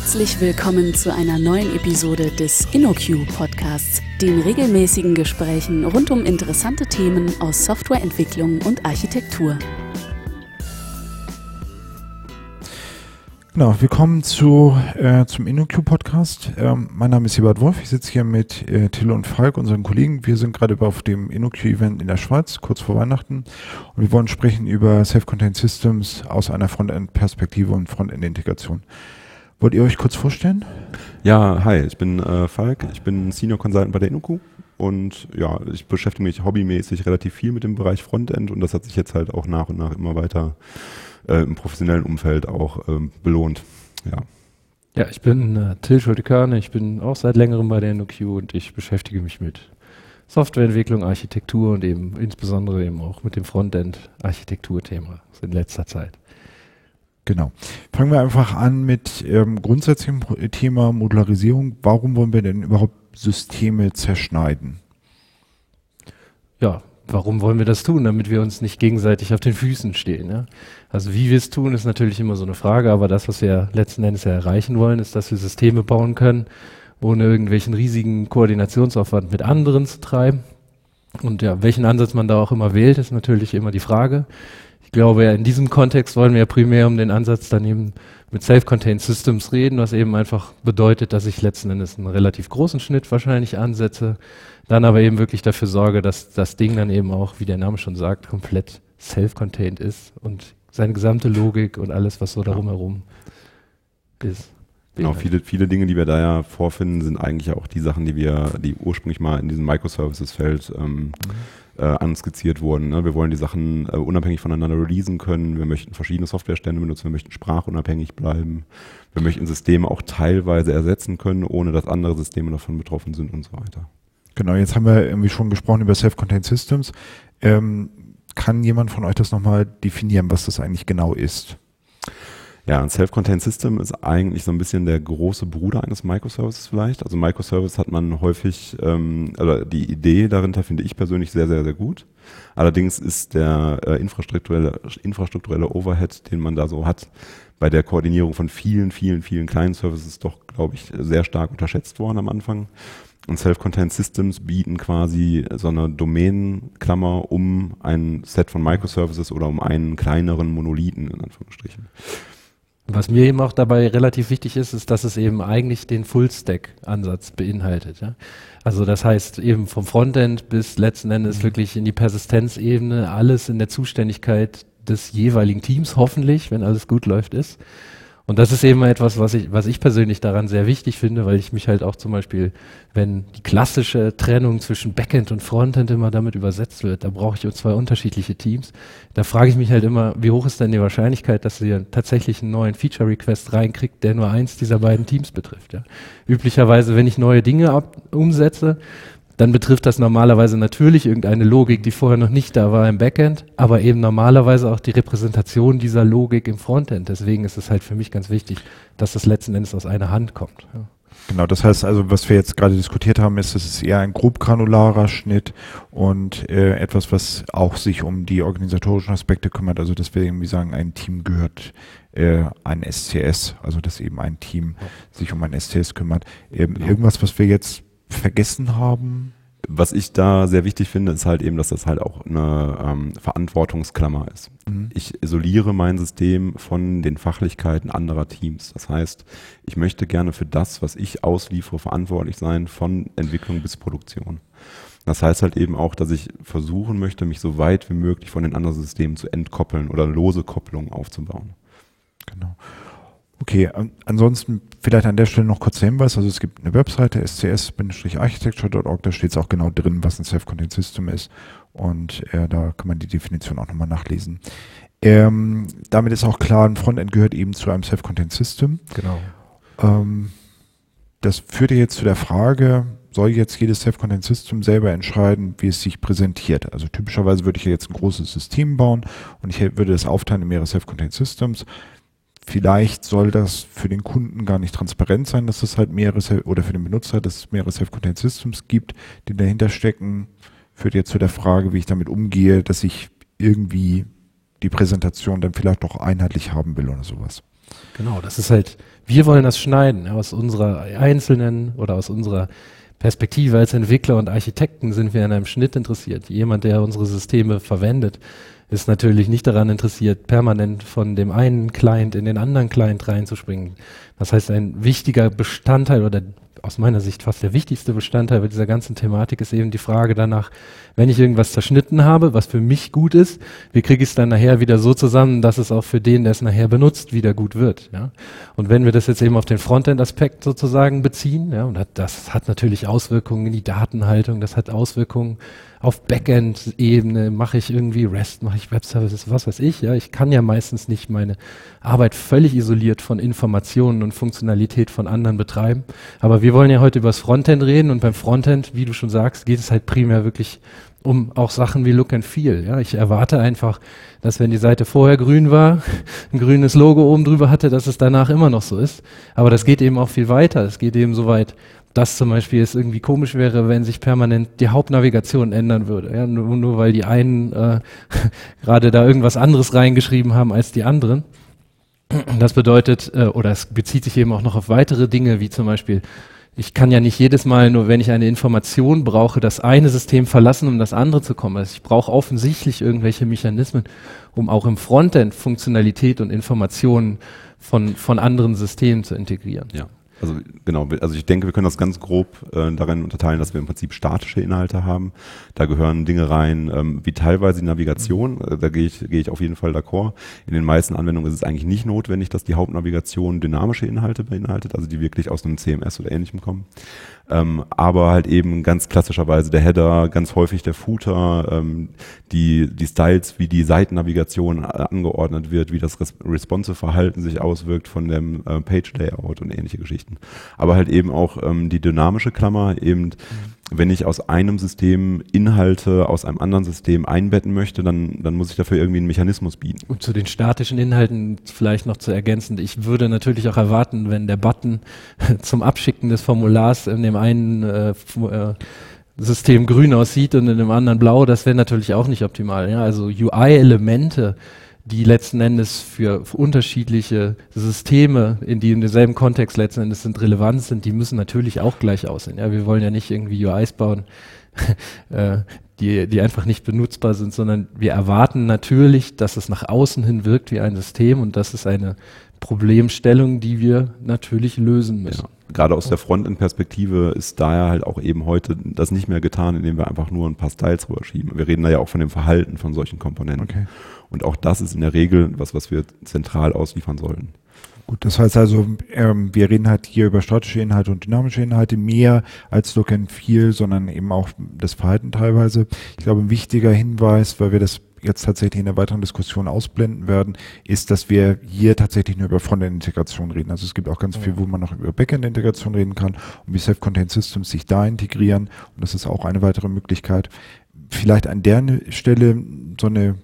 Herzlich willkommen zu einer neuen Episode des InnoQ Podcasts, den regelmäßigen Gesprächen rund um interessante Themen aus Softwareentwicklung und Architektur. Genau, willkommen zu, äh, zum InnoQ Podcast. Ähm, mein Name ist Ebert Wolf, ich sitze hier mit äh, Till und Falk, unseren Kollegen. Wir sind gerade auf dem InnoQ Event in der Schweiz, kurz vor Weihnachten. Und wir wollen sprechen über Self-Contained Systems aus einer Frontend-Perspektive und Frontend-Integration. Wollt ihr euch kurz vorstellen? Ja, hi, ich bin äh, Falk, ich bin Senior Consultant bei der InnoQ und ja, ich beschäftige mich hobbymäßig relativ viel mit dem Bereich Frontend und das hat sich jetzt halt auch nach und nach immer weiter äh, im professionellen Umfeld auch ähm, belohnt. Ja. Ja, ich bin äh, Till Schulte-Körne, ich bin auch seit längerem bei der InnoQ und ich beschäftige mich mit Softwareentwicklung, Architektur und eben insbesondere eben auch mit dem Frontend-Architektur-Thema in letzter Zeit. Genau. Fangen wir einfach an mit ähm, grundsätzlichem Thema Modularisierung. Warum wollen wir denn überhaupt Systeme zerschneiden? Ja, warum wollen wir das tun? Damit wir uns nicht gegenseitig auf den Füßen stehen. Ja? Also wie wir es tun, ist natürlich immer so eine Frage, aber das, was wir letzten Endes ja erreichen wollen, ist, dass wir Systeme bauen können, ohne irgendwelchen riesigen Koordinationsaufwand mit anderen zu treiben. Und ja, welchen Ansatz man da auch immer wählt, ist natürlich immer die Frage. Ich glaube, ja, in diesem Kontext wollen wir ja primär um den Ansatz dann eben mit Self-Contained Systems reden, was eben einfach bedeutet, dass ich letzten Endes einen relativ großen Schnitt wahrscheinlich ansetze, dann aber eben wirklich dafür sorge, dass das Ding dann eben auch, wie der Name schon sagt, komplett self-contained ist und seine gesamte Logik und alles, was so darum herum ist. Genau, viele, viele Dinge, die wir da ja vorfinden, sind eigentlich auch die Sachen, die wir, die ursprünglich mal in diesem Microservices-Feld ähm, mhm äh, anskizziert wurden. Ne? Wir wollen die Sachen äh, unabhängig voneinander releasen können. Wir möchten verschiedene Softwarestände benutzen. Wir möchten sprachunabhängig bleiben. Wir möchten Systeme auch teilweise ersetzen können, ohne dass andere Systeme davon betroffen sind und so weiter. Genau, jetzt haben wir irgendwie schon gesprochen über Self-Contained Systems. Ähm, kann jemand von euch das nochmal definieren, was das eigentlich genau ist? Ja, ein Self-Contained System ist eigentlich so ein bisschen der große Bruder eines Microservices vielleicht. Also Microservice hat man häufig, ähm, also die Idee dahinter finde ich persönlich sehr, sehr, sehr gut. Allerdings ist der äh, infrastrukturelle, infrastrukturelle Overhead, den man da so hat, bei der Koordinierung von vielen, vielen, vielen kleinen Services doch, glaube ich, sehr stark unterschätzt worden am Anfang. Und Self-Contained Systems bieten quasi so eine Domänenklammer um ein Set von Microservices oder um einen kleineren Monolithen, in Anführungsstrichen. Was mir eben auch dabei relativ wichtig ist, ist, dass es eben eigentlich den Full-Stack-Ansatz beinhaltet. Ja? Also das heißt eben vom Frontend bis letzten Endes mhm. wirklich in die Persistenzebene, alles in der Zuständigkeit des jeweiligen Teams, hoffentlich, wenn alles gut läuft, ist. Und das ist eben etwas, was ich, was ich persönlich daran sehr wichtig finde, weil ich mich halt auch zum Beispiel, wenn die klassische Trennung zwischen Backend und Frontend immer damit übersetzt wird, da brauche ich zwei unterschiedliche Teams. Da frage ich mich halt immer, wie hoch ist denn die Wahrscheinlichkeit, dass ihr tatsächlich einen neuen Feature-Request reinkriegt, der nur eins dieser beiden Teams betrifft. Ja? Üblicherweise, wenn ich neue Dinge ab umsetze, dann betrifft das normalerweise natürlich irgendeine Logik, die vorher noch nicht da war im Backend, aber eben normalerweise auch die Repräsentation dieser Logik im Frontend. Deswegen ist es halt für mich ganz wichtig, dass das letzten Endes aus einer Hand kommt. Ja. Genau, das heißt also, was wir jetzt gerade diskutiert haben, ist, es ist eher ein grob granularer Schnitt und äh, etwas, was auch sich um die organisatorischen Aspekte kümmert. Also, dass wir irgendwie sagen, ein Team gehört äh, ein SCS, also dass eben ein Team sich um ein SCS kümmert. Ähm, genau. Irgendwas, was wir jetzt vergessen haben? Was ich da sehr wichtig finde, ist halt eben, dass das halt auch eine ähm, Verantwortungsklammer ist. Mhm. Ich isoliere mein System von den Fachlichkeiten anderer Teams. Das heißt, ich möchte gerne für das, was ich ausliefere, verantwortlich sein, von Entwicklung bis Produktion. Das heißt halt eben auch, dass ich versuchen möchte, mich so weit wie möglich von den anderen Systemen zu entkoppeln oder lose Kopplungen aufzubauen. Genau. Okay, ansonsten vielleicht an der Stelle noch kurzer Hinweis. Also es gibt eine Webseite, scs-architecture.org, da steht es auch genau drin, was ein Self-Contained System ist. Und äh, da kann man die Definition auch nochmal nachlesen. Ähm, damit ist auch klar, ein Frontend gehört eben zu einem Self-Contained System. Genau. Ähm, das führt jetzt zu der Frage, soll jetzt jedes Self-Contained System selber entscheiden, wie es sich präsentiert. Also typischerweise würde ich jetzt ein großes System bauen und ich würde das aufteilen in mehrere Self-Contained Systems. Vielleicht soll das für den Kunden gar nicht transparent sein, dass es halt mehrere, oder für den Benutzer, dass es mehrere Self-Contained Systems gibt, die dahinter stecken. Führt jetzt zu der Frage, wie ich damit umgehe, dass ich irgendwie die Präsentation dann vielleicht doch einheitlich haben will oder sowas. Genau, das ist halt, wir wollen das schneiden aus unserer einzelnen oder aus unserer Perspektive als Entwickler und Architekten sind wir an einem Schnitt interessiert. Jemand, der unsere Systeme verwendet, ist natürlich nicht daran interessiert, permanent von dem einen Client in den anderen Client reinzuspringen. Das heißt, ein wichtiger Bestandteil oder aus meiner Sicht fast der wichtigste Bestandteil bei dieser ganzen Thematik ist eben die Frage danach, wenn ich irgendwas zerschnitten habe, was für mich gut ist, wie kriege ich es dann nachher wieder so zusammen, dass es auch für den, der es nachher benutzt, wieder gut wird. Ja? Und wenn wir das jetzt eben auf den Frontend-Aspekt sozusagen beziehen, ja, und das hat natürlich Auswirkungen in die Datenhaltung, das hat Auswirkungen auf Backend-Ebene mache ich irgendwie REST, mache ich Web-Services, was weiß ich. Ja, ich kann ja meistens nicht meine Arbeit völlig isoliert von Informationen und Funktionalität von anderen betreiben. Aber wir wollen ja heute über das Frontend reden und beim Frontend, wie du schon sagst, geht es halt primär wirklich um auch Sachen wie Look and Feel. Ja, ich erwarte einfach, dass wenn die Seite vorher grün war, ein grünes Logo oben drüber hatte, dass es danach immer noch so ist. Aber das geht eben auch viel weiter. Es geht eben so weit, dass zum Beispiel es irgendwie komisch wäre, wenn sich permanent die Hauptnavigation ändern würde. Ja, nur, nur weil die einen äh, gerade da irgendwas anderes reingeschrieben haben als die anderen. Das bedeutet, äh, oder es bezieht sich eben auch noch auf weitere Dinge, wie zum Beispiel, ich kann ja nicht jedes Mal, nur wenn ich eine Information brauche, das eine System verlassen, um das andere zu kommen. Also ich brauche offensichtlich irgendwelche Mechanismen, um auch im Frontend Funktionalität und Informationen von, von anderen Systemen zu integrieren. Ja. Also genau, also ich denke, wir können das ganz grob äh, darin unterteilen, dass wir im Prinzip statische Inhalte haben. Da gehören Dinge rein, ähm, wie teilweise die Navigation. Äh, da gehe ich, gehe ich auf jeden Fall d'accord. In den meisten Anwendungen ist es eigentlich nicht notwendig, dass die Hauptnavigation dynamische Inhalte beinhaltet, also die wirklich aus einem CMS oder ähnlichem kommen. Ähm, aber halt eben ganz klassischerweise der Header, ganz häufig der Footer, ähm, die, die Styles, wie die Seitennavigation angeordnet wird, wie das responsive Verhalten sich auswirkt von dem äh, Page Layout und ähnliche Geschichten. Aber halt eben auch ähm, die dynamische Klammer, eben mhm wenn ich aus einem System Inhalte aus einem anderen System einbetten möchte, dann, dann muss ich dafür irgendwie einen Mechanismus bieten. Und zu den statischen Inhalten vielleicht noch zu ergänzen. Ich würde natürlich auch erwarten, wenn der Button zum Abschicken des Formulars in dem einen äh, äh System grün aussieht und in dem anderen blau, das wäre natürlich auch nicht optimal. Ja? Also UI-Elemente die letzten Endes für, für, unterschiedliche Systeme, in die in demselben Kontext letzten Endes sind, relevant sind, die müssen natürlich auch gleich aussehen. Ja, wir wollen ja nicht irgendwie UIs bauen, äh, die, die einfach nicht benutzbar sind, sondern wir erwarten natürlich, dass es nach außen hin wirkt wie ein System und das ist eine Problemstellung, die wir natürlich lösen müssen. Ja gerade aus der Frontend-Perspektive ist daher halt auch eben heute das nicht mehr getan, indem wir einfach nur ein paar Styles rüberschieben. Wir reden da ja auch von dem Verhalten von solchen Komponenten. Okay. Und auch das ist in der Regel was, was wir zentral ausliefern sollen. Gut, das heißt also, ähm, wir reden halt hier über statische Inhalte und dynamische Inhalte mehr als Look and Feel, sondern eben auch das Verhalten teilweise. Ich glaube, ein wichtiger Hinweis, weil wir das jetzt tatsächlich in der weiteren Diskussion ausblenden werden, ist, dass wir hier tatsächlich nur über Frontend-Integration reden. Also es gibt auch ganz viel, wo man noch über Backend-Integration reden kann und wie Self-Contained Systems sich da integrieren. Und das ist auch eine weitere Möglichkeit. Vielleicht an der Stelle so eine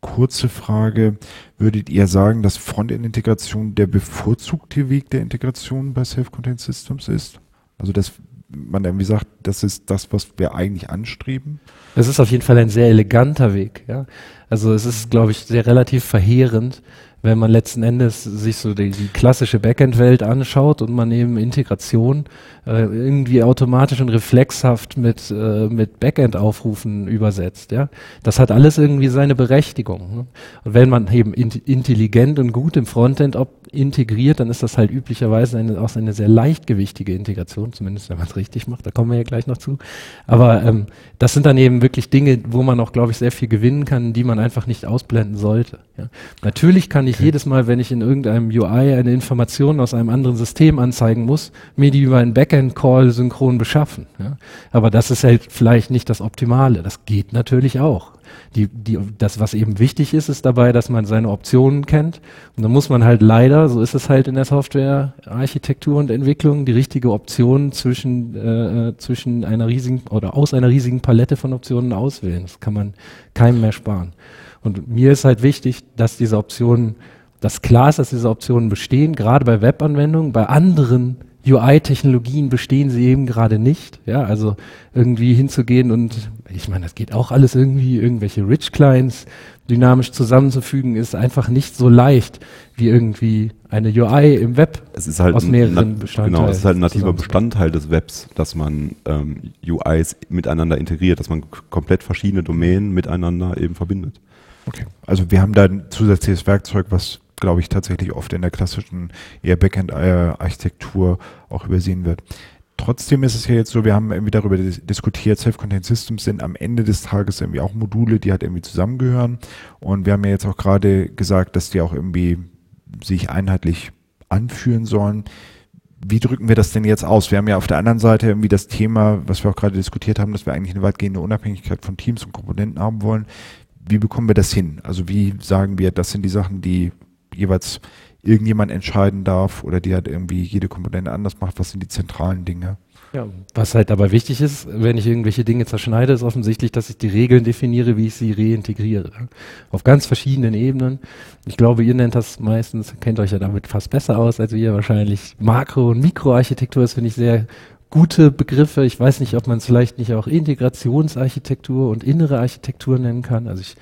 kurze Frage. Würdet ihr sagen, dass Frontend-Integration der bevorzugte Weg der Integration bei Self-Contained Systems ist? Also dass man irgendwie sagt, das ist das, was wir eigentlich anstreben? Es ist auf jeden Fall ein sehr eleganter Weg. Ja? Also es ist, glaube ich, sehr relativ verheerend, wenn man letzten Endes sich so die, die klassische Backend-Welt anschaut und man eben Integration äh, irgendwie automatisch und reflexhaft mit, äh, mit Backend-Aufrufen übersetzt. Ja? Das hat alles irgendwie seine Berechtigung. Ne? Und wenn man eben in, intelligent und gut im Frontend integriert, dann ist das halt üblicherweise eine, auch eine sehr leichtgewichtige Integration, zumindest wenn man es richtig macht, da kommen wir ja gleich noch zu. Aber ähm, das sind dann eben wirklich Dinge, wo man auch, glaube ich, sehr viel gewinnen kann, die man einfach nicht ausblenden sollte. Ja? Natürlich kann ich okay. jedes Mal, wenn ich in irgendeinem UI eine Information aus einem anderen System anzeigen muss, mir die über ein Backend-Call synchron beschaffen. Ja? Aber das ist halt vielleicht nicht das Optimale. Das geht natürlich auch. Die, die, das, was eben wichtig ist, ist dabei, dass man seine Optionen kennt. Und dann muss man halt leider, so ist es halt in der Software, Architektur und Entwicklung, die richtige Option zwischen, äh, äh, zwischen einer riesigen oder aus einer riesigen Palette von Optionen auswählen. Das kann man keinem mehr sparen. Und mir ist halt wichtig, dass diese Optionen, dass klar ist, dass diese Optionen bestehen, gerade bei Webanwendungen, bei anderen UI-Technologien bestehen sie eben gerade nicht. Ja, also irgendwie hinzugehen und ich meine, das geht auch alles irgendwie, irgendwelche Rich Clients dynamisch zusammenzufügen, ist einfach nicht so leicht, wie irgendwie eine UI im Web es ist halt aus mehreren Bestandteilen. Genau, es ist halt ein nativer. Bestandteil des Webs, dass man ähm, UIs miteinander integriert, dass man komplett verschiedene Domänen miteinander eben verbindet. Okay. Also wir haben da ein zusätzliches Werkzeug, was, glaube ich, tatsächlich oft in der klassischen eher Backend-Architektur auch übersehen wird. Trotzdem ist es ja jetzt so, wir haben irgendwie darüber dis diskutiert, Self-Contained Systems sind am Ende des Tages irgendwie auch Module, die halt irgendwie zusammengehören. Und wir haben ja jetzt auch gerade gesagt, dass die auch irgendwie sich einheitlich anfühlen sollen. Wie drücken wir das denn jetzt aus? Wir haben ja auf der anderen Seite irgendwie das Thema, was wir auch gerade diskutiert haben, dass wir eigentlich eine weitgehende Unabhängigkeit von Teams und Komponenten haben wollen. Wie bekommen wir das hin? Also wie sagen wir, das sind die Sachen, die jeweils irgendjemand entscheiden darf oder die halt irgendwie jede Komponente anders macht? Was sind die zentralen Dinge? Ja, was halt dabei wichtig ist, wenn ich irgendwelche Dinge zerschneide, ist offensichtlich, dass ich die Regeln definiere, wie ich sie reintegriere. Auf ganz verschiedenen Ebenen. Ich glaube, ihr nennt das meistens, kennt euch ja damit fast besser aus als wir wahrscheinlich. Makro- und Mikroarchitektur, das finde ich sehr gute Begriffe. Ich weiß nicht, ob man es vielleicht nicht auch Integrationsarchitektur und innere Architektur nennen kann. Also ich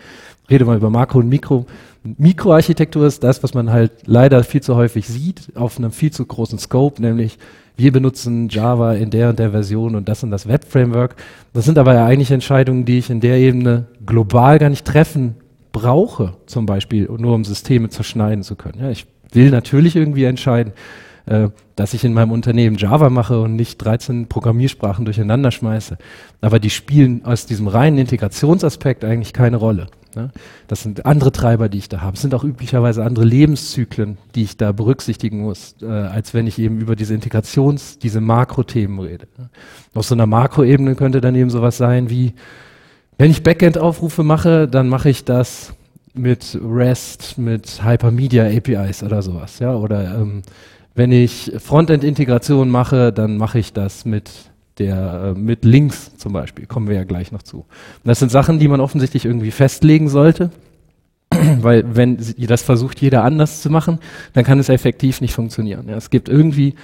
rede mal über Makro und Mikro. Mikroarchitektur ist das, was man halt leider viel zu häufig sieht, auf einem viel zu großen Scope, nämlich wir benutzen Java in der und der Version und das und das Web-Framework. Das sind aber ja eigentlich Entscheidungen, die ich in der Ebene global gar nicht treffen brauche, zum Beispiel, nur um Systeme zerschneiden zu können. Ja, ich will natürlich irgendwie entscheiden, äh, dass ich in meinem Unternehmen Java mache und nicht 13 Programmiersprachen durcheinander schmeiße. Aber die spielen aus diesem reinen Integrationsaspekt eigentlich keine Rolle. Ne? Das sind andere Treiber, die ich da habe. Es sind auch üblicherweise andere Lebenszyklen, die ich da berücksichtigen muss, äh, als wenn ich eben über diese Integrations-, diese Makrothemen rede. Ne? Auf so einer Makroebene könnte dann eben sowas sein wie, wenn ich Backend-Aufrufe mache, dann mache ich das mit REST, mit Hypermedia APIs oder sowas, ja, oder ähm, wenn ich Frontend-Integration mache, dann mache ich das mit der, äh, mit Links zum Beispiel, kommen wir ja gleich noch zu. Und das sind Sachen, die man offensichtlich irgendwie festlegen sollte, weil wenn das versucht jeder anders zu machen, dann kann es effektiv nicht funktionieren. Ja, es gibt irgendwie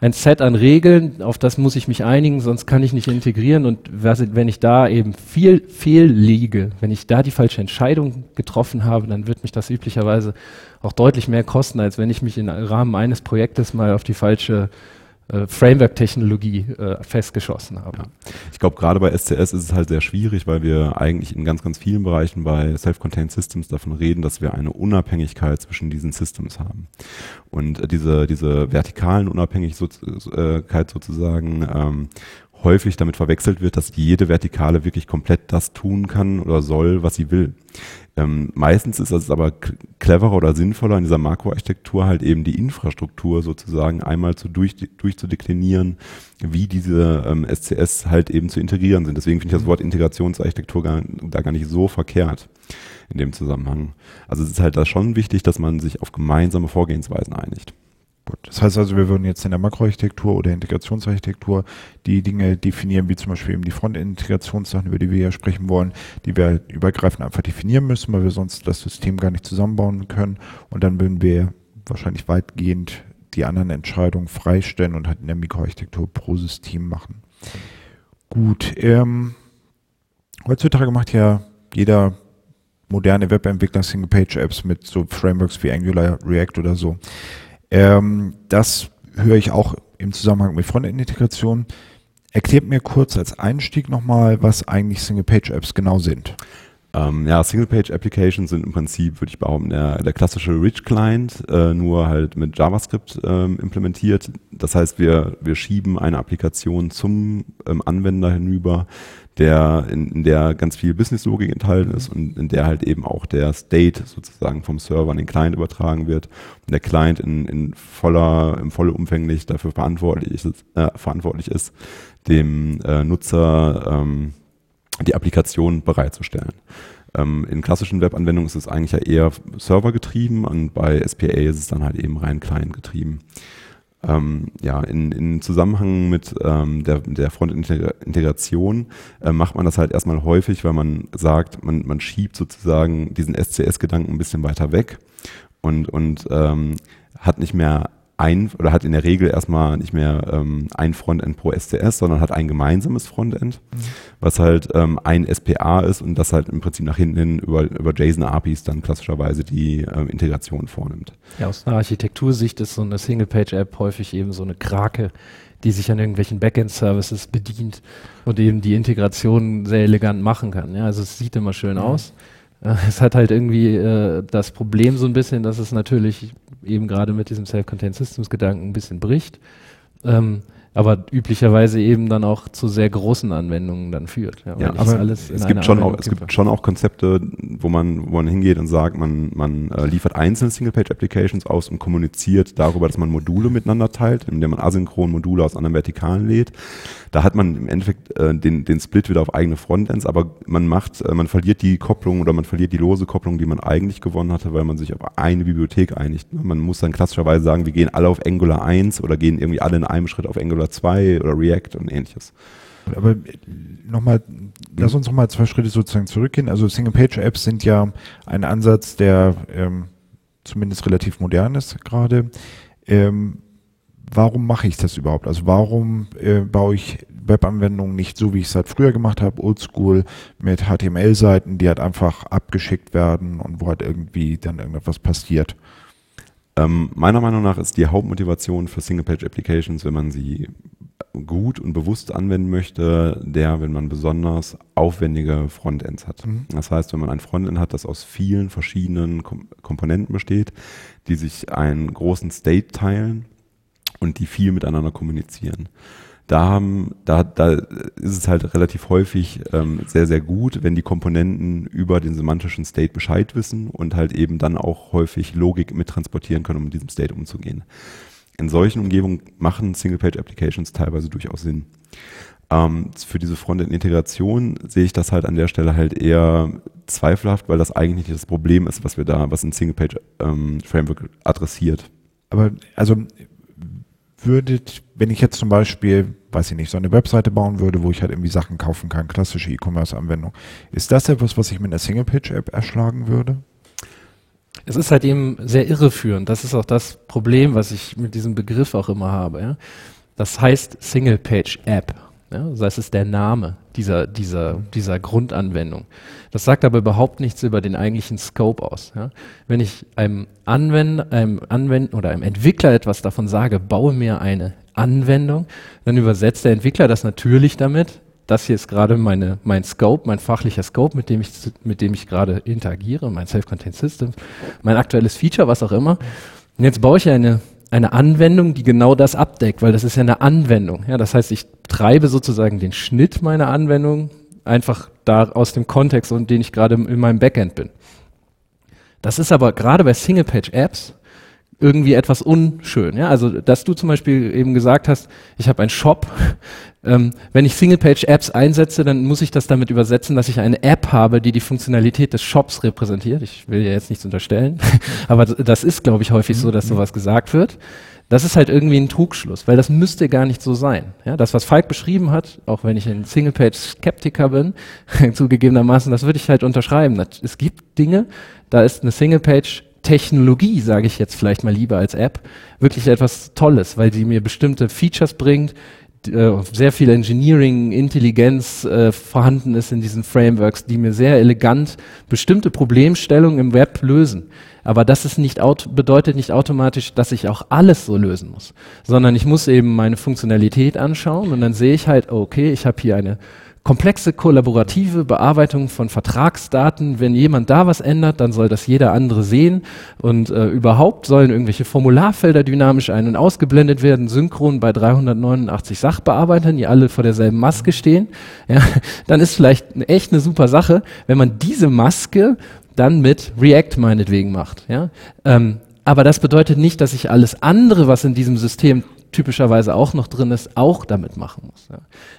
ein Set an Regeln, auf das muss ich mich einigen, sonst kann ich nicht integrieren. Und wenn ich da eben viel fehl liege, wenn ich da die falsche Entscheidung getroffen habe, dann wird mich das üblicherweise auch deutlich mehr kosten, als wenn ich mich im Rahmen eines Projektes mal auf die falsche äh, Framework-Technologie äh, festgeschossen habe. Ich glaube, gerade bei SCS ist es halt sehr schwierig, weil wir eigentlich in ganz, ganz vielen Bereichen bei Self-Contained Systems davon reden, dass wir eine Unabhängigkeit zwischen diesen Systems haben. Und äh, diese, diese vertikalen Unabhängigkeit sozusagen ähm, häufig damit verwechselt wird, dass jede Vertikale wirklich komplett das tun kann oder soll, was sie will. Ähm, meistens ist es aber cleverer oder sinnvoller in dieser Makroarchitektur halt eben die Infrastruktur sozusagen einmal zu durch, durchzudeklinieren, wie diese ähm, SCS halt eben zu integrieren sind. Deswegen finde ich das Wort Integrationsarchitektur gar, da gar nicht so verkehrt in dem Zusammenhang. Also es ist halt da schon wichtig, dass man sich auf gemeinsame Vorgehensweisen einigt. Gut. Das heißt also, wir würden jetzt in der Makroarchitektur oder Integrationsarchitektur die Dinge definieren, wie zum Beispiel eben die Frontend-Integrationssachen, über die wir ja sprechen wollen, die wir übergreifend einfach definieren müssen, weil wir sonst das System gar nicht zusammenbauen können. Und dann würden wir wahrscheinlich weitgehend die anderen Entscheidungen freistellen und halt in der Mikroarchitektur pro System machen. Gut. Ähm, heutzutage macht ja jeder moderne Webentwickler Single-Page-Apps mit so Frameworks wie Angular, React oder so. Ähm, das höre ich auch im Zusammenhang mit Frontend-Integration. Erklärt mir kurz als Einstieg nochmal, was eigentlich Single-Page-Apps genau sind. Ähm, ja, Single-Page-Applications sind im Prinzip, würde ich behaupten, der, der klassische Rich-Client, äh, nur halt mit JavaScript ähm, implementiert. Das heißt, wir, wir schieben eine Applikation zum ähm, Anwender hinüber, der, in, in der ganz viel Business-Logik enthalten ist und in der halt eben auch der State sozusagen vom Server an den Client übertragen wird und der Client in, in voller, im volle umfänglich dafür verantwortlich ist, äh, verantwortlich ist dem äh, Nutzer ähm, die Applikation bereitzustellen. Ähm, in klassischen Webanwendungen ist es eigentlich ja eher servergetrieben und bei SPA ist es dann halt eben rein client getrieben. Ähm, ja, in, in Zusammenhang mit ähm, der, der Frontend-Integration äh, macht man das halt erstmal häufig, weil man sagt, man, man schiebt sozusagen diesen SCS-Gedanken ein bisschen weiter weg und, und ähm, hat nicht mehr ein oder hat in der Regel erstmal nicht mehr ähm, ein Frontend pro SCS, sondern hat ein gemeinsames Frontend, mhm. was halt ähm, ein SPA ist und das halt im Prinzip nach hinten hin über, über JSON-APIs dann klassischerweise die ähm, Integration vornimmt. Ja, aus einer Architektursicht ist so eine Single-Page-App häufig eben so eine Krake, die sich an irgendwelchen Backend-Services bedient und eben die Integration sehr elegant machen kann. Ja, also es sieht immer schön mhm. aus. Es hat halt irgendwie äh, das Problem so ein bisschen, dass es natürlich eben gerade mit diesem Self-Contained Systems Gedanken ein bisschen bricht. Ähm, aber üblicherweise eben dann auch zu sehr großen Anwendungen dann führt. Ja, ja aber es gibt schon auch es gibt schon auch Konzepte, wo man wo man hingeht und sagt, man man äh, liefert einzelne Single-Page-Applications aus und kommuniziert darüber, dass man Module miteinander teilt, indem man asynchron Module aus anderen Vertikalen lädt. Da hat man im Endeffekt äh, den den Split wieder auf eigene Frontends, aber man macht äh, man verliert die Kopplung oder man verliert die lose Kopplung, die man eigentlich gewonnen hatte, weil man sich auf eine Bibliothek einigt. Man muss dann klassischerweise sagen, wir gehen alle auf Angular 1 oder gehen irgendwie alle in einem Schritt auf Angular oder 2 oder React und ähnliches. Aber äh, nochmal, lass uns nochmal zwei Schritte sozusagen zurückgehen. Also Single-Page-Apps sind ja ein Ansatz, der ähm, zumindest relativ modern ist gerade. Ähm, warum mache ich das überhaupt? Also warum äh, baue ich Webanwendungen nicht so, wie ich es halt früher gemacht habe, oldschool mit HTML-Seiten, die halt einfach abgeschickt werden und wo halt irgendwie dann irgendetwas passiert? Ähm, meiner Meinung nach ist die Hauptmotivation für Single-Page-Applications, wenn man sie gut und bewusst anwenden möchte, der, wenn man besonders aufwendige Frontends hat. Mhm. Das heißt, wenn man ein Frontend hat, das aus vielen verschiedenen Kom Komponenten besteht, die sich einen großen State teilen und die viel miteinander kommunizieren da haben, da, da ist es halt relativ häufig ähm, sehr, sehr gut, wenn die Komponenten über den semantischen State Bescheid wissen und halt eben dann auch häufig Logik mittransportieren können, um mit diesem State umzugehen. In solchen Umgebungen machen Single-Page-Applications teilweise durchaus Sinn. Ähm, für diese Frontend-Integration sehe ich das halt an der Stelle halt eher zweifelhaft, weil das eigentlich nicht das Problem ist, was wir da, was ein Single-Page-Framework ähm, adressiert. Aber also würdet, wenn ich jetzt zum Beispiel, weiß ich nicht, so eine Webseite bauen würde, wo ich halt irgendwie Sachen kaufen kann, klassische E-Commerce-Anwendung, ist das etwas, was ich mit einer Single-Page-App erschlagen würde? Es ist halt eben sehr irreführend. Das ist auch das Problem, was ich mit diesem Begriff auch immer habe. Ja? Das heißt Single-Page-App. Ja? Das heißt, es ist der Name dieser, dieser, dieser Grundanwendung. Das sagt aber überhaupt nichts über den eigentlichen Scope aus. Ja? Wenn ich einem Anwender, einem Anwender oder einem Entwickler etwas davon sage, baue mir eine Anwendung, dann übersetzt der Entwickler das natürlich damit, das hier ist gerade meine, mein Scope, mein fachlicher Scope, mit dem ich, mit dem ich gerade interagiere, mein Self-Contained System, mein aktuelles Feature, was auch immer. Und jetzt baue ich eine eine Anwendung, die genau das abdeckt, weil das ist ja eine Anwendung. Ja, das heißt, ich treibe sozusagen den Schnitt meiner Anwendung einfach da aus dem Kontext, in dem ich gerade in meinem Backend bin. Das ist aber gerade bei Single-Page-Apps irgendwie etwas unschön. Ja? Also, dass du zum Beispiel eben gesagt hast, ich habe einen Shop. Ähm, wenn ich Single-Page-Apps einsetze, dann muss ich das damit übersetzen, dass ich eine App habe, die die Funktionalität des Shops repräsentiert. Ich will ja jetzt nichts unterstellen, aber das ist, glaube ich, häufig so, dass mhm. sowas gesagt wird. Das ist halt irgendwie ein Trugschluss, weil das müsste gar nicht so sein. Ja, das, was Falk beschrieben hat, auch wenn ich ein Single-Page-Skeptiker bin, zugegebenermaßen, das würde ich halt unterschreiben. Es gibt Dinge, da ist eine Single-Page Technologie, sage ich jetzt vielleicht mal lieber als App, wirklich etwas Tolles, weil sie mir bestimmte Features bringt, äh, sehr viel Engineering, Intelligenz äh, vorhanden ist in diesen Frameworks, die mir sehr elegant bestimmte Problemstellungen im Web lösen. Aber das ist nicht bedeutet nicht automatisch, dass ich auch alles so lösen muss, sondern ich muss eben meine Funktionalität anschauen und dann sehe ich halt, okay, ich habe hier eine komplexe kollaborative Bearbeitung von Vertragsdaten. Wenn jemand da was ändert, dann soll das jeder andere sehen. Und äh, überhaupt sollen irgendwelche Formularfelder dynamisch ein- und ausgeblendet werden, synchron bei 389 Sachbearbeitern, die alle vor derselben Maske stehen. Ja, dann ist vielleicht echt eine super Sache, wenn man diese Maske dann mit React meinetwegen macht. Ja? Ähm, aber das bedeutet nicht, dass ich alles andere, was in diesem System typischerweise auch noch drin ist, auch damit machen muss. Ja.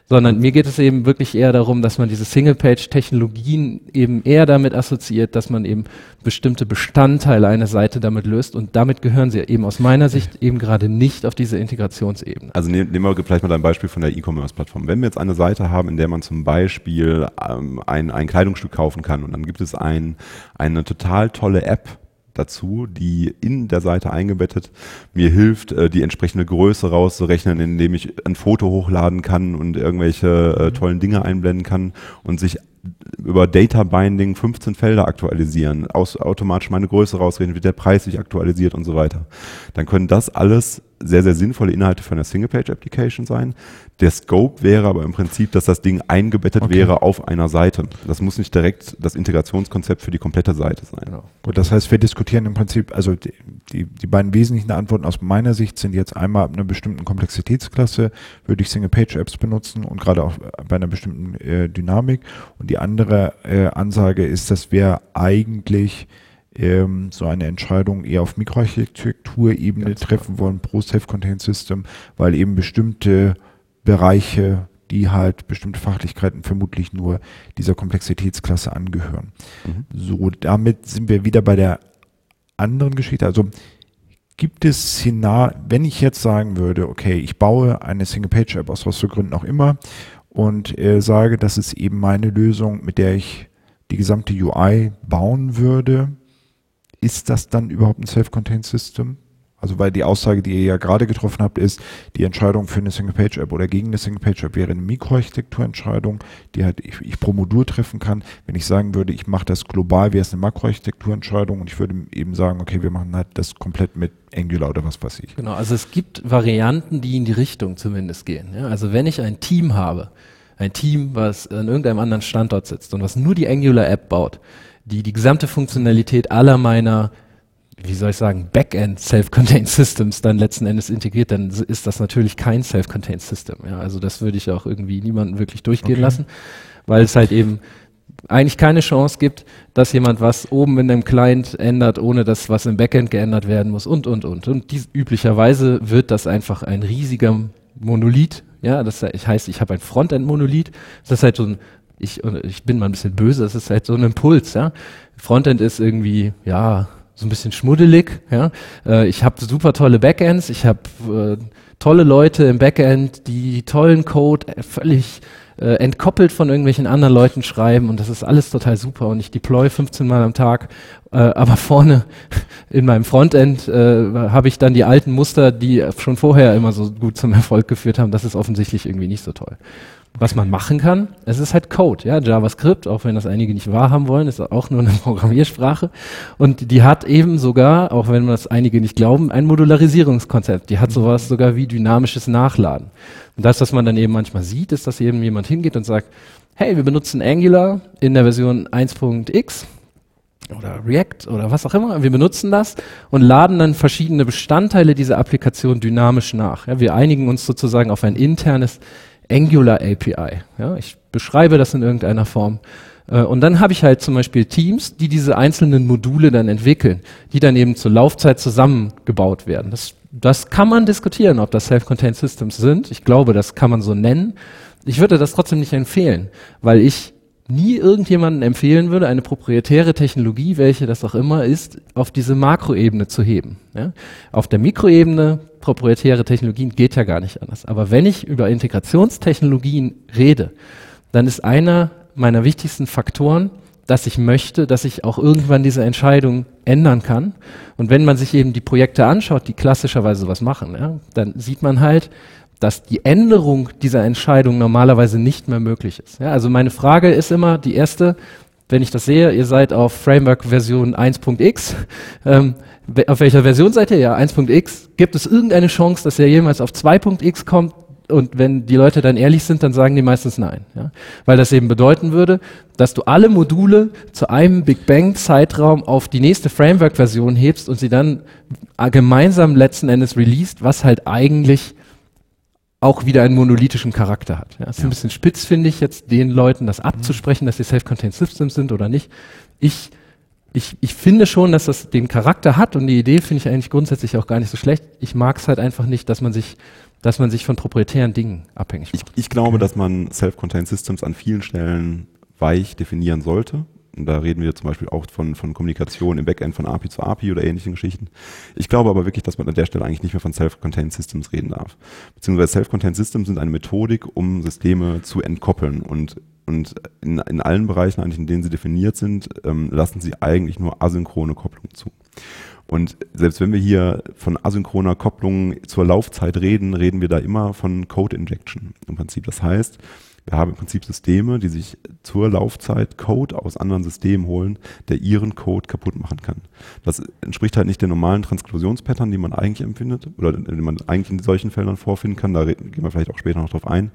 Sondern mir geht es eben wirklich eher darum, dass man diese Single-Page-Technologien eben eher damit assoziiert, dass man eben bestimmte Bestandteile einer Seite damit löst und damit gehören sie eben aus meiner Sicht eben gerade nicht auf diese Integrationsebene. Also nehmen wir vielleicht mal ein Beispiel von der E-Commerce-Plattform. Wenn wir jetzt eine Seite haben, in der man zum Beispiel ähm, ein, ein Kleidungsstück kaufen kann und dann gibt es ein, eine total tolle App, dazu, die in der Seite eingebettet. Mir hilft, äh, die entsprechende Größe rauszurechnen, indem ich ein Foto hochladen kann und irgendwelche äh, tollen Dinge einblenden kann und sich über Data Binding 15 Felder aktualisieren, aus, automatisch meine Größe rausreden, wird der Preis sich aktualisiert und so weiter. Dann können das alles sehr, sehr sinnvolle Inhalte für eine Single-Page-Application sein. Der Scope wäre aber im Prinzip, dass das Ding eingebettet okay. wäre auf einer Seite. Das muss nicht direkt das Integrationskonzept für die komplette Seite sein. Genau. Gut, das heißt, wir diskutieren im Prinzip, also die, die, die beiden wesentlichen Antworten aus meiner Sicht sind jetzt einmal ab einer bestimmten Komplexitätsklasse würde ich Single-Page-Apps benutzen und gerade auch bei einer bestimmten äh, Dynamik. Und die andere äh, Ansage ist, dass wir eigentlich ähm, so eine Entscheidung eher auf Mikroarchitekturebene treffen wollen pro Self-Contained System, weil eben bestimmte Bereiche, die halt bestimmte Fachlichkeiten vermutlich nur dieser Komplexitätsklasse angehören. Mhm. So, damit sind wir wieder bei der anderen Geschichte. Also gibt es Szenarien, wenn ich jetzt sagen würde, okay, ich baue eine Single-Page-App aus was für Gründen auch immer und äh, sage, das ist eben meine Lösung, mit der ich die gesamte UI bauen würde, ist das dann überhaupt ein Self-Contained System? Also weil die Aussage, die ihr ja gerade getroffen habt, ist, die Entscheidung für eine Single-Page-App oder gegen eine Single-Page-App wäre eine Mikroarchitekturentscheidung, die halt ich, ich pro Modul treffen kann. Wenn ich sagen würde, ich mache das global, wäre es eine Makroarchitekturentscheidung und ich würde eben sagen, okay, wir machen halt das komplett mit Angular oder was weiß ich. Genau, also es gibt Varianten, die in die Richtung zumindest gehen. Ja? Also wenn ich ein Team habe, ein Team, was an irgendeinem anderen Standort sitzt und was nur die Angular-App baut, die die gesamte Funktionalität aller meiner wie soll ich sagen, Backend Self-Contained Systems dann letzten Endes integriert, dann ist das natürlich kein Self-Contained System. Ja, also das würde ich auch irgendwie niemanden wirklich durchgehen okay. lassen, weil es halt eben eigentlich keine Chance gibt, dass jemand was oben in einem Client ändert, ohne dass was im Backend geändert werden muss und, und, und. Und dies, üblicherweise wird das einfach ein riesiger Monolith. Ja, das heißt, ich habe ein Frontend-Monolith. Das ist halt so ein ich, ich bin mal ein bisschen böse, das ist halt so ein Impuls, ja. Frontend ist irgendwie, ja, so ein bisschen schmuddelig, ja. Äh, ich habe super tolle Backends, ich habe äh, tolle Leute im Backend, die tollen Code völlig äh, entkoppelt von irgendwelchen anderen Leuten schreiben und das ist alles total super und ich deploy 15 Mal am Tag, äh, aber vorne in meinem Frontend äh, habe ich dann die alten Muster, die schon vorher immer so gut zum Erfolg geführt haben. Das ist offensichtlich irgendwie nicht so toll was man machen kann, es ist halt Code, ja, JavaScript, auch wenn das einige nicht wahrhaben wollen, ist auch nur eine Programmiersprache und die hat eben sogar, auch wenn das einige nicht glauben, ein Modularisierungskonzept. Die hat sowas sogar wie dynamisches Nachladen. Und das, was man dann eben manchmal sieht, ist, dass eben jemand hingeht und sagt, hey, wir benutzen Angular in der Version 1.x oder React oder was auch immer. Wir benutzen das und laden dann verschiedene Bestandteile dieser Applikation dynamisch nach. Ja, wir einigen uns sozusagen auf ein internes Angular API. Ja, ich beschreibe das in irgendeiner Form. Äh, und dann habe ich halt zum Beispiel Teams, die diese einzelnen Module dann entwickeln, die dann eben zur Laufzeit zusammengebaut werden. Das, das kann man diskutieren, ob das Self-Contained Systems sind. Ich glaube, das kann man so nennen. Ich würde das trotzdem nicht empfehlen, weil ich nie irgendjemanden empfehlen würde, eine proprietäre Technologie, welche das auch immer ist, auf diese Makroebene zu heben. Ja? Auf der Mikroebene, proprietäre Technologien geht ja gar nicht anders. Aber wenn ich über Integrationstechnologien rede, dann ist einer meiner wichtigsten Faktoren, dass ich möchte, dass ich auch irgendwann diese Entscheidung ändern kann. Und wenn man sich eben die Projekte anschaut, die klassischerweise was machen, ja, dann sieht man halt, dass die Änderung dieser Entscheidung normalerweise nicht mehr möglich ist. Ja, also meine Frage ist immer die erste, wenn ich das sehe, ihr seid auf Framework Version 1.x, ähm, auf welcher Version seid ihr? Ja, 1.x. Gibt es irgendeine Chance, dass ihr jemals auf 2.x kommt? Und wenn die Leute dann ehrlich sind, dann sagen die meistens nein. Ja? Weil das eben bedeuten würde, dass du alle Module zu einem Big Bang Zeitraum auf die nächste Framework-Version hebst und sie dann gemeinsam letzten Endes released, was halt eigentlich auch wieder einen monolithischen Charakter hat. Ja, es ist ja. ein bisschen spitz, finde ich, jetzt den Leuten das abzusprechen, dass sie Self-Contained Systems sind oder nicht. Ich, ich, ich finde schon, dass das den Charakter hat und die Idee finde ich eigentlich grundsätzlich auch gar nicht so schlecht. Ich mag es halt einfach nicht, dass man sich, dass man sich von proprietären Dingen abhängig macht. Ich, ich glaube, okay. dass man Self-Contained Systems an vielen Stellen weich definieren sollte Und da reden wir zum Beispiel auch von, von Kommunikation im Backend von API zu API oder ähnlichen Geschichten. Ich glaube aber wirklich, dass man an der Stelle eigentlich nicht mehr von Self-Contained Systems reden darf. Beziehungsweise Self-Contained Systems sind eine Methodik, um Systeme zu entkoppeln und und in, in allen Bereichen, eigentlich, in denen sie definiert sind, ähm, lassen sie eigentlich nur asynchrone Kopplung zu. Und selbst wenn wir hier von asynchroner Kopplung zur Laufzeit reden, reden wir da immer von Code Injection im Prinzip. Das heißt, wir haben im Prinzip Systeme, die sich zur Laufzeit Code aus anderen Systemen holen, der ihren Code kaputt machen kann. Das entspricht halt nicht den normalen Transklusionspattern, die man eigentlich empfindet oder die man eigentlich in solchen Feldern vorfinden kann. Da gehen wir vielleicht auch später noch drauf ein.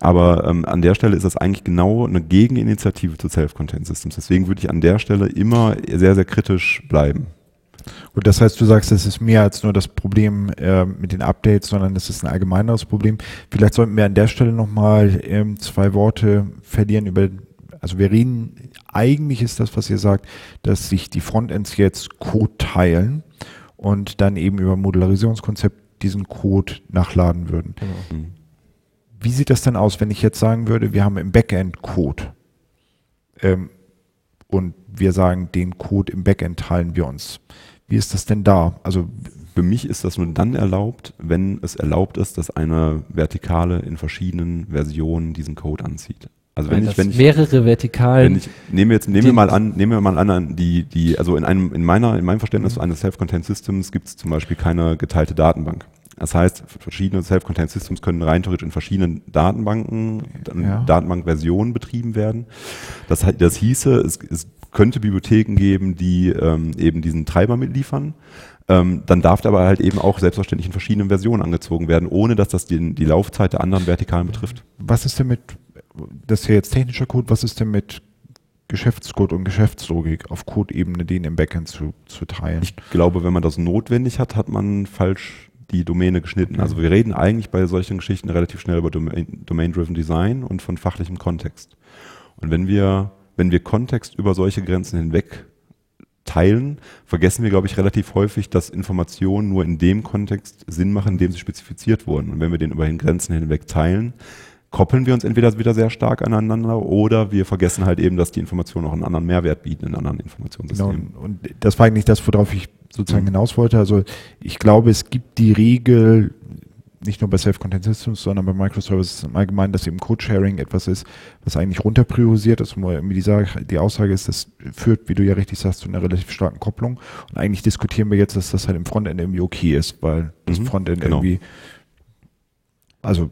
Aber ähm, an der Stelle ist das eigentlich genau eine Gegeninitiative zu Self-Contained Systems. Deswegen würde ich an der Stelle immer sehr, sehr kritisch bleiben. Gut, das heißt, du sagst, es ist mehr als nur das Problem äh, mit den Updates, sondern es ist ein allgemeineres Problem. Vielleicht sollten wir an der Stelle nochmal ähm, zwei Worte verlieren über, also wir reden, eigentlich ist das, was ihr sagt, dass sich die Frontends jetzt Code teilen und dann eben über Modularisierungskonzept diesen Code nachladen würden. Genau. Wie sieht das denn aus, wenn ich jetzt sagen würde, wir haben im Backend Code ähm, und wir sagen, den Code im Backend teilen wir uns. Wie ist das denn da? Also für mich ist das nur dann erlaubt, wenn es erlaubt ist, dass eine Vertikale in verschiedenen Versionen diesen Code anzieht. Also wenn, ich, wenn ich mehrere Vertikalen. Wenn ich nehme jetzt nehmen wir mal an, nehmen wir mal an, die die also in einem in meiner in meinem Verständnis mhm. eines Self-Contained Systems gibt es zum Beispiel keine geteilte Datenbank. Das heißt, verschiedene Self-Contained Systems können rein theoretisch in verschiedenen Datenbanken, ja. Datenbankversionen betrieben werden. Das, das hieße, es, es könnte Bibliotheken geben, die ähm, eben diesen Treiber mitliefern. Ähm, dann darf der aber halt eben auch selbstverständlich in verschiedenen Versionen angezogen werden, ohne dass das die, die Laufzeit der anderen Vertikalen betrifft. Was ist denn mit, das ist ja jetzt technischer Code, was ist denn mit Geschäftscode und Geschäftslogik auf Code-Ebene, den im Backend zu, zu teilen? Ich glaube, wenn man das notwendig hat, hat man falsch die Domäne geschnitten. Also wir reden eigentlich bei solchen Geschichten relativ schnell über Domain-Driven Design und von fachlichem Kontext. Und wenn wir wenn wir Kontext über solche Grenzen hinweg teilen, vergessen wir, glaube ich, relativ häufig, dass Informationen nur in dem Kontext Sinn machen, in dem sie spezifiziert wurden. Und wenn wir den über den Grenzen hinweg teilen, koppeln wir uns entweder wieder sehr stark aneinander oder wir vergessen halt eben, dass die Informationen auch einen anderen Mehrwert bieten in anderen Informationssystemen. Genau. Und das war eigentlich das, worauf ich sozusagen mhm. hinaus wollte. Also ich glaube, es gibt die Regel, nicht nur bei Self-Contained Systems, sondern bei Microservices im Allgemeinen, dass eben Code-Sharing etwas ist, was eigentlich runterpriorisiert ist, wo irgendwie die, Sage, die Aussage ist, das führt, wie du ja richtig sagst, zu einer relativ starken Kopplung. Und eigentlich diskutieren wir jetzt, dass das halt im Frontend irgendwie okay ist, weil das mhm, Frontend genau. irgendwie also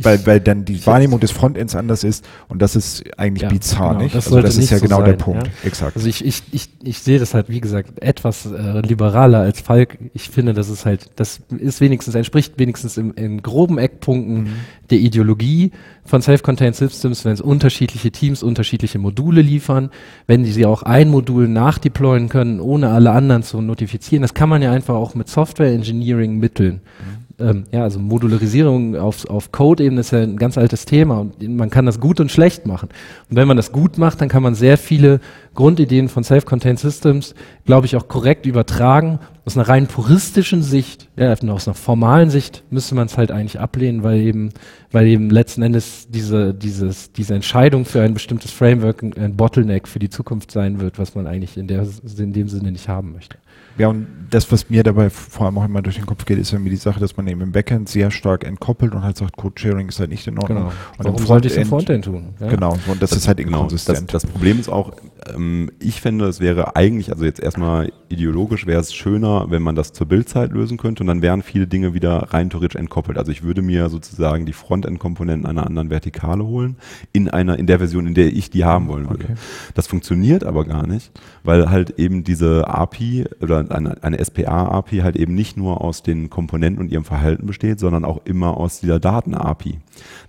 weil, weil dann die Wahrnehmung des Frontends anders ist und das ist eigentlich ja, bizarr, genau, nicht? Das also das ist ja so genau sein, der Punkt. Ja? Exakt. Also ich, ich, ich, ich sehe das halt, wie gesagt, etwas äh, liberaler als Falk. Ich finde, das ist halt, das ist wenigstens, entspricht wenigstens im, in groben Eckpunkten mhm. der Ideologie von Self-Contained Systems, wenn es unterschiedliche Teams unterschiedliche Module liefern, wenn die sie auch ein Modul nachdeployen können, ohne alle anderen zu notifizieren. Das kann man ja einfach auch mit Software Engineering mitteln. Mhm ähm, ja, also Modularisierung auf, auf Code-Ebene ist ja ein ganz altes Thema und man kann das gut und schlecht machen. Und wenn man das gut macht, dann kann man sehr viele Grundideen von Self-Contained Systems, glaube ich, auch korrekt übertragen. Aus einer rein puristischen Sicht, ja, aus einer formalen Sicht müsste man es halt eigentlich ablehnen, weil eben, weil eben letzten Endes diese, dieses, diese Entscheidung für ein bestimmtes Framework ein, ein Bottleneck für die Zukunft sein wird, was man eigentlich in, der, in dem Sinne nicht haben möchte. Ja, und das, was mir dabei vor allem auch immer durch den Kopf geht, ist irgendwie die Sache, dass man eben im Backend sehr stark entkoppelt und halt sagt, Code-Sharing ist halt nicht in Ordnung. Genau. Und Warum sollte ich es im Frontend tun? Ja? Genau, und das, das, ist halt genau, inkonsistent. Das, das, Problem ist auch, ähm, ich fände, es wäre eigentlich, also jetzt erstmal ideologisch wäre es schöner, wenn man das zur Bildzeit lösen könnte und dann wären viele Dinge wieder rein theoretisch entkoppelt. Also ich würde mir sozusagen die Frontend-Komponenten einer anderen Vertikale holen, in einer, in der Version, in der ich die haben wollen würde. Okay. Das funktioniert aber gar nicht, weil halt eben diese API oder eine, eine SPA-API halt eben nicht nur aus den Komponenten und ihrem Verhalten besteht, sondern auch immer aus dieser Daten-API.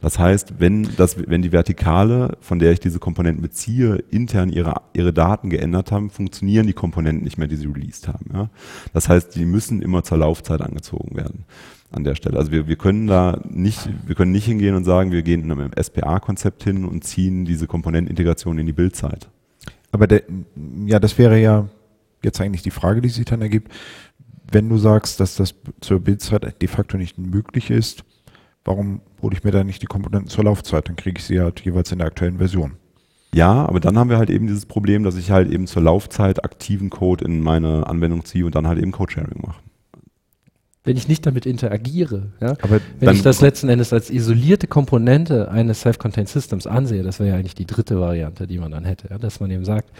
Das heißt, wenn, das, wenn die Vertikale, von der ich diese Komponenten beziehe, intern ihre, ihre Daten geändert haben, funktionieren die Komponenten nicht mehr, die sie released haben. Ja? Das heißt, die müssen immer zur Laufzeit angezogen werden an der Stelle. Also wir, wir können da nicht, wir können nicht hingehen und sagen, wir gehen in einem SPA-Konzept hin und ziehen diese Komponentenintegration in die Bildzeit. Aber der, ja, das wäre ja jetzt eigentlich die Frage, die sich dann ergibt. Wenn du sagst, dass das zur Bildzeit de facto nicht möglich ist, warum hole ich mir da nicht die Komponenten zur Laufzeit? Dann kriege ich sie halt jeweils in der aktuellen Version. Ja, aber dann haben wir halt eben dieses Problem, dass ich halt eben zur Laufzeit aktiven Code in meine Anwendung ziehe und dann halt eben Code-Sharing mache. Wenn ich nicht damit interagiere, ja? Aber wenn ich das letzten Endes als isolierte Komponente eines Self-Contained Systems ansehe, das wäre ja eigentlich die dritte Variante, die man dann hätte, ja? dass man eben sagt,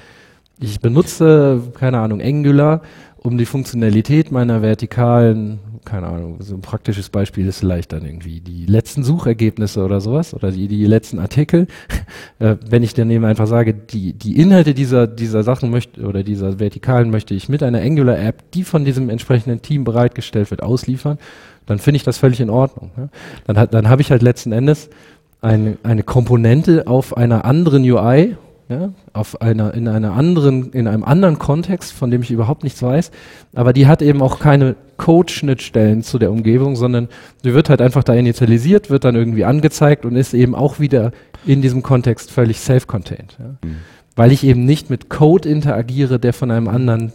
ich benutze, keine Ahnung, Angular, um die Funktionalität meiner vertikalen, keine Ahnung, so ein praktisches Beispiel ist vielleicht dann irgendwie die letzten Suchergebnisse oder sowas oder die, die letzten Artikel. äh, wenn ich dann eben einfach sage, die, die Inhalte dieser, dieser Sachen möchte oder dieser Vertikalen möchte ich mit einer Angular-App, die von diesem entsprechenden Team bereitgestellt wird, ausliefern, dann finde ich das völlig in Ordnung. Ja? Dann, dann habe ich halt letzten Endes eine, eine Komponente auf einer anderen UI, ja, auf einer, in einer anderen, in einem anderen Kontext, von dem ich überhaupt nichts weiß, aber die hat eben auch keine Code-Schnittstellen zu der Umgebung, sondern die wird halt einfach da initialisiert, wird dann irgendwie angezeigt und ist eben auch wieder in diesem Kontext völlig self-contained. Ja. Mhm. Weil ich eben nicht mit Code interagiere, der von einem anderen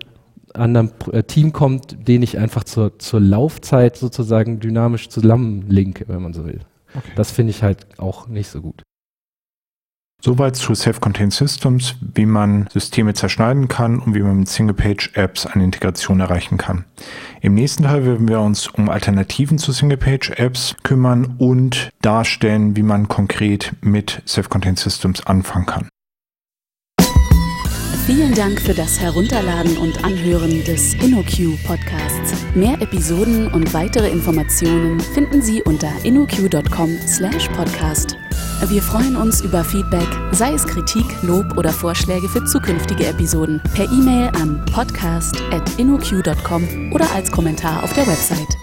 anderen äh, Team kommt, den ich einfach zur, zur Laufzeit sozusagen dynamisch zusammenlinke, wenn man so will. Okay. Das finde ich halt auch nicht so gut. Soweit zu Self-Contained Systems, wie man Systeme zerschneiden kann und wie man mit Single-Page-Apps eine Integration erreichen kann. Im nächsten Teil werden wir uns um Alternativen zu Single-Page-Apps kümmern und darstellen, wie man konkret mit Self-Contained Systems anfangen kann. Vielen Dank für das Herunterladen und Anhören des InnoQ Podcasts. Mehr Episoden und weitere Informationen finden Sie unter innoq.com/podcast. Wir freuen uns über Feedback, sei es Kritik, Lob oder Vorschläge für zukünftige Episoden, per E-Mail an podcast@innoq.com oder als Kommentar auf der Website.